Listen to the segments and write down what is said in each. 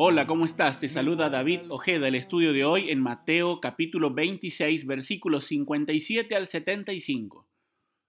Hola, ¿cómo estás? Te saluda David Ojeda, el estudio de hoy en Mateo capítulo 26, versículos 57 al 75.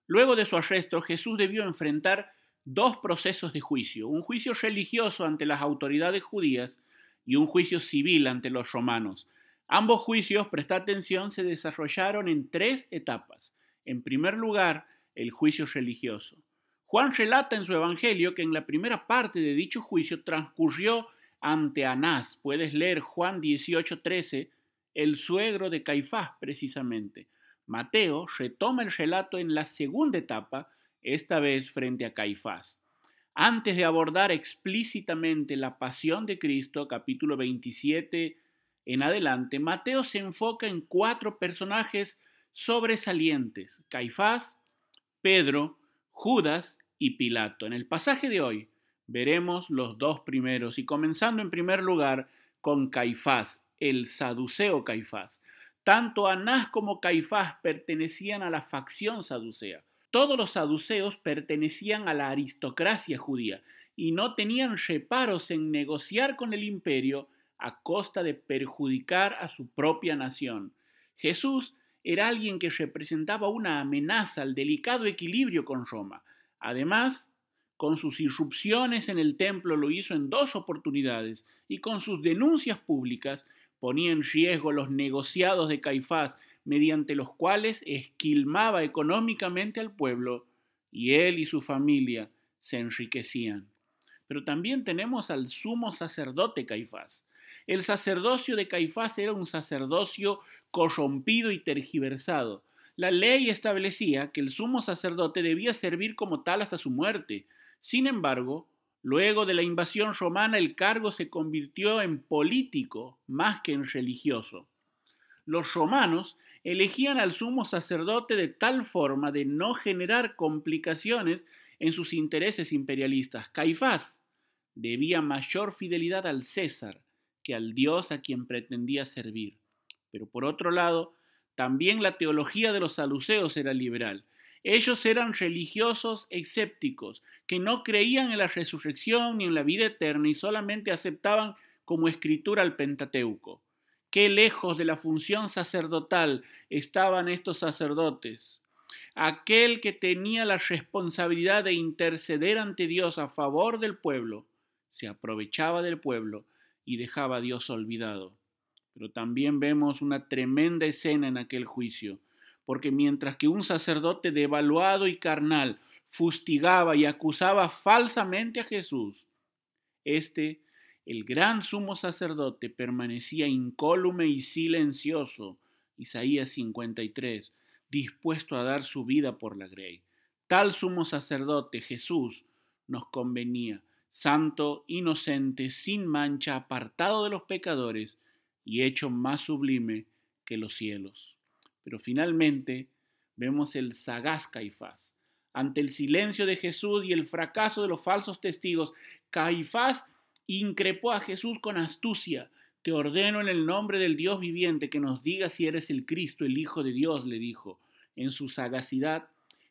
Luego de su arresto, Jesús debió enfrentar dos procesos de juicio, un juicio religioso ante las autoridades judías y un juicio civil ante los romanos. Ambos juicios, presta atención, se desarrollaron en tres etapas. En primer lugar, el juicio religioso. Juan relata en su Evangelio que en la primera parte de dicho juicio transcurrió ante Anás. Puedes leer Juan 18:13, el suegro de Caifás precisamente. Mateo retoma el relato en la segunda etapa, esta vez frente a Caifás. Antes de abordar explícitamente la pasión de Cristo, capítulo 27 en adelante, Mateo se enfoca en cuatro personajes sobresalientes, Caifás, Pedro, Judas y Pilato. En el pasaje de hoy, veremos los dos primeros y comenzando en primer lugar con Caifás, el saduceo Caifás. Tanto Anás como Caifás pertenecían a la facción saducea. Todos los saduceos pertenecían a la aristocracia judía y no tenían reparos en negociar con el imperio a costa de perjudicar a su propia nación. Jesús era alguien que representaba una amenaza al delicado equilibrio con Roma. Además, con sus irrupciones en el templo lo hizo en dos oportunidades y con sus denuncias públicas ponía en riesgo los negociados de Caifás mediante los cuales esquilmaba económicamente al pueblo y él y su familia se enriquecían. Pero también tenemos al sumo sacerdote Caifás. El sacerdocio de Caifás era un sacerdocio corrompido y tergiversado. La ley establecía que el sumo sacerdote debía servir como tal hasta su muerte, sin embargo, luego de la invasión romana el cargo se convirtió en político más que en religioso. Los romanos elegían al sumo sacerdote de tal forma de no generar complicaciones en sus intereses imperialistas. Caifás debía mayor fidelidad al César que al Dios a quien pretendía servir. Pero por otro lado, también la teología de los saluceos era liberal. Ellos eran religiosos escépticos, que no creían en la resurrección ni en la vida eterna y solamente aceptaban como escritura el Pentateuco. Qué lejos de la función sacerdotal estaban estos sacerdotes. Aquel que tenía la responsabilidad de interceder ante Dios a favor del pueblo, se aprovechaba del pueblo y dejaba a Dios olvidado. Pero también vemos una tremenda escena en aquel juicio porque mientras que un sacerdote devaluado y carnal fustigaba y acusaba falsamente a Jesús, este, el gran sumo sacerdote, permanecía incólume y silencioso, Isaías 53, dispuesto a dar su vida por la grey. Tal sumo sacerdote, Jesús, nos convenía, santo, inocente, sin mancha, apartado de los pecadores y hecho más sublime que los cielos. Pero finalmente vemos el sagaz Caifás. Ante el silencio de Jesús y el fracaso de los falsos testigos, Caifás increpó a Jesús con astucia. Te ordeno en el nombre del Dios viviente que nos diga si eres el Cristo, el Hijo de Dios, le dijo. En su sagacidad,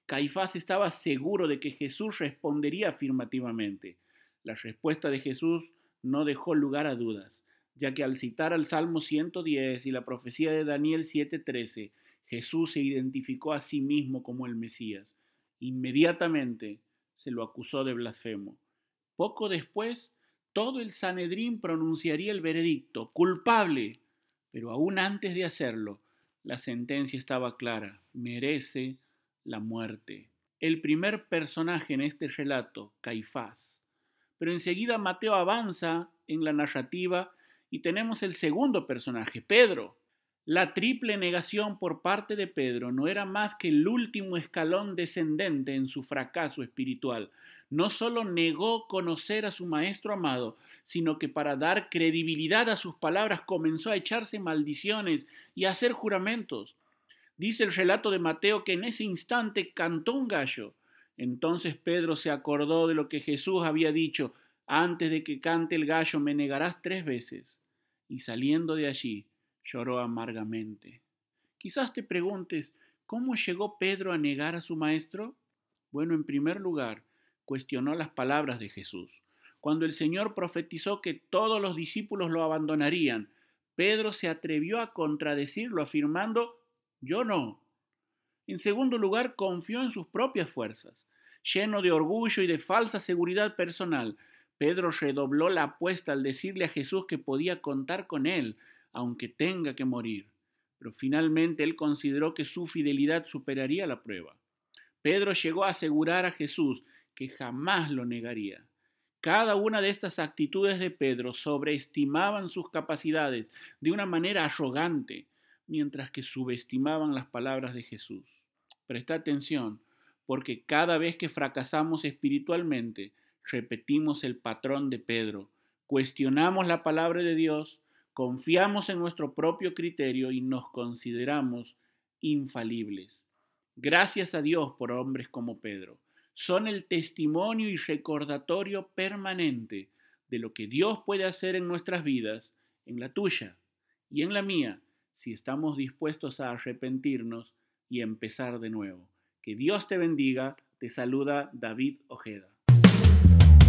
Caifás estaba seguro de que Jesús respondería afirmativamente. La respuesta de Jesús no dejó lugar a dudas, ya que al citar al Salmo 110 y la profecía de Daniel 7:13, Jesús se identificó a sí mismo como el Mesías. Inmediatamente se lo acusó de blasfemo. Poco después, todo el Sanedrín pronunciaría el veredicto, culpable, pero aún antes de hacerlo, la sentencia estaba clara, merece la muerte. El primer personaje en este relato, Caifás. Pero enseguida Mateo avanza en la narrativa y tenemos el segundo personaje, Pedro, La triple negación por parte de Pedro no era más que el último escalón descendente en su fracaso espiritual. No solo negó conocer a su maestro amado, sino que para dar credibilidad a sus palabras comenzó a echarse maldiciones y a hacer juramentos. Dice el relato de Mateo que en ese instante cantó un gallo. Entonces Pedro se acordó de lo que Jesús había dicho, antes de que cante el gallo me negarás tres veces. Y saliendo de allí, lloró amargamente. Quizás te preguntes, ¿cómo llegó Pedro a negar a su maestro? Bueno, en primer lugar, cuestionó las palabras de Jesús. Cuando el Señor profetizó que todos los discípulos lo abandonarían, Pedro se atrevió a contradecirlo afirmando, yo no. En segundo lugar, confió en sus propias fuerzas. Lleno de orgullo y de falsa seguridad personal, Pedro redobló la apuesta al decirle a Jesús que podía contar con él, aunque tenga que morir. Pero finalmente él consideró que su fidelidad superaría la prueba. Pedro llegó a asegurar a Jesús que jamás lo negaría. Cada una de estas actitudes de Pedro sobreestimaban sus capacidades de una manera arrogante, mientras que subestimaban las palabras de Jesús. Presta atención, porque cada vez que fracasamos espiritualmente, repetimos el patrón de Pedro, cuestionamos la palabra de Dios, confiamos en nuestro propio criterio y nos consideramos infalibles. Gracias a Dios por hombres como Pedro. Son el testimonio y recordatorio permanente de lo que Dios puede hacer en nuestras vidas, en la tuya y en la mía, si estamos dispuestos a arrepentirnos y empezar de nuevo. Que Dios te bendiga. Te saluda David Ojeda.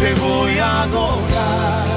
te voy a adorar.